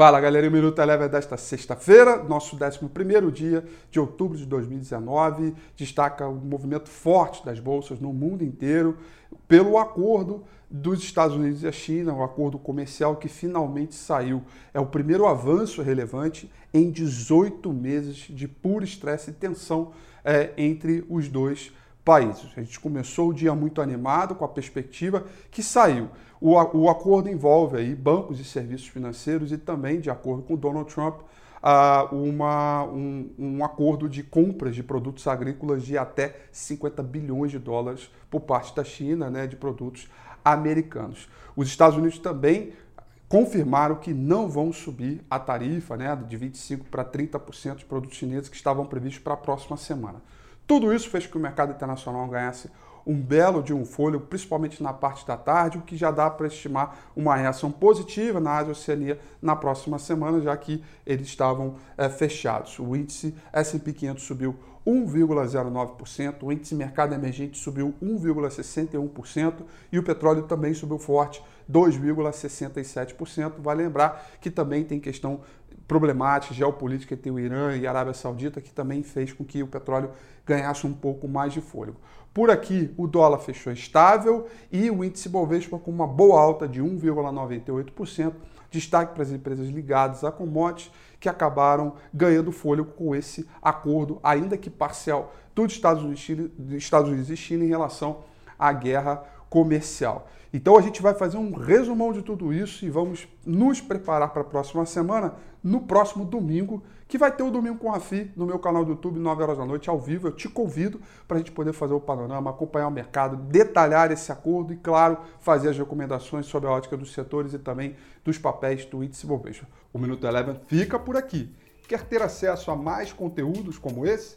Fala galera, o Minuto Eleva é desta sexta-feira, nosso 11 dia de outubro de 2019. Destaca o movimento forte das bolsas no mundo inteiro pelo acordo dos Estados Unidos e a China, o acordo comercial que finalmente saiu. É o primeiro avanço relevante em 18 meses de puro estresse e tensão é, entre os dois países. A gente começou o dia muito animado com a perspectiva que saiu. O, o acordo envolve aí bancos e serviços financeiros e também, de acordo com Donald Trump, uma, um, um, acordo de compras de produtos agrícolas de até 50 bilhões de dólares por parte da China, né, de produtos americanos. Os Estados Unidos também confirmaram que não vão subir a tarifa né, de 25% para 30% de produtos chineses que estavam previstos para a próxima semana. Tudo isso fez com que o mercado internacional ganhasse um belo de um fôlego, principalmente na parte da tarde, o que já dá para estimar uma reação positiva na Ásia Oceania na próxima semana, já que eles estavam é, fechados. O índice S&P 500 subiu 1,09%, o índice mercado emergente subiu 1,61% e o petróleo também subiu forte, 2,67%. Vale lembrar que também tem questão problemática geopolítica entre o Irã e a Arábia Saudita, que também fez com que o petróleo ganhasse um pouco mais de fôlego. Por aqui, o dólar fechou estável e o índice Bovespa com uma boa alta de 1,98%. Destaque para as empresas ligadas a commodities que acabaram ganhando fôlego com esse acordo, ainda que parcial, dos Estados Unidos e China em relação à guerra comercial. Então a gente vai fazer um resumão de tudo isso e vamos nos preparar para a próxima semana, no próximo domingo, que vai ter o Domingo com a FI no meu canal do YouTube, 9 horas da noite, ao vivo. Eu te convido para a gente poder fazer o panorama, acompanhar o mercado, detalhar esse acordo e, claro, fazer as recomendações sobre a ótica dos setores e também dos papéis do índice Bovespa. O Minuto Eleven fica por aqui. Quer ter acesso a mais conteúdos como esse?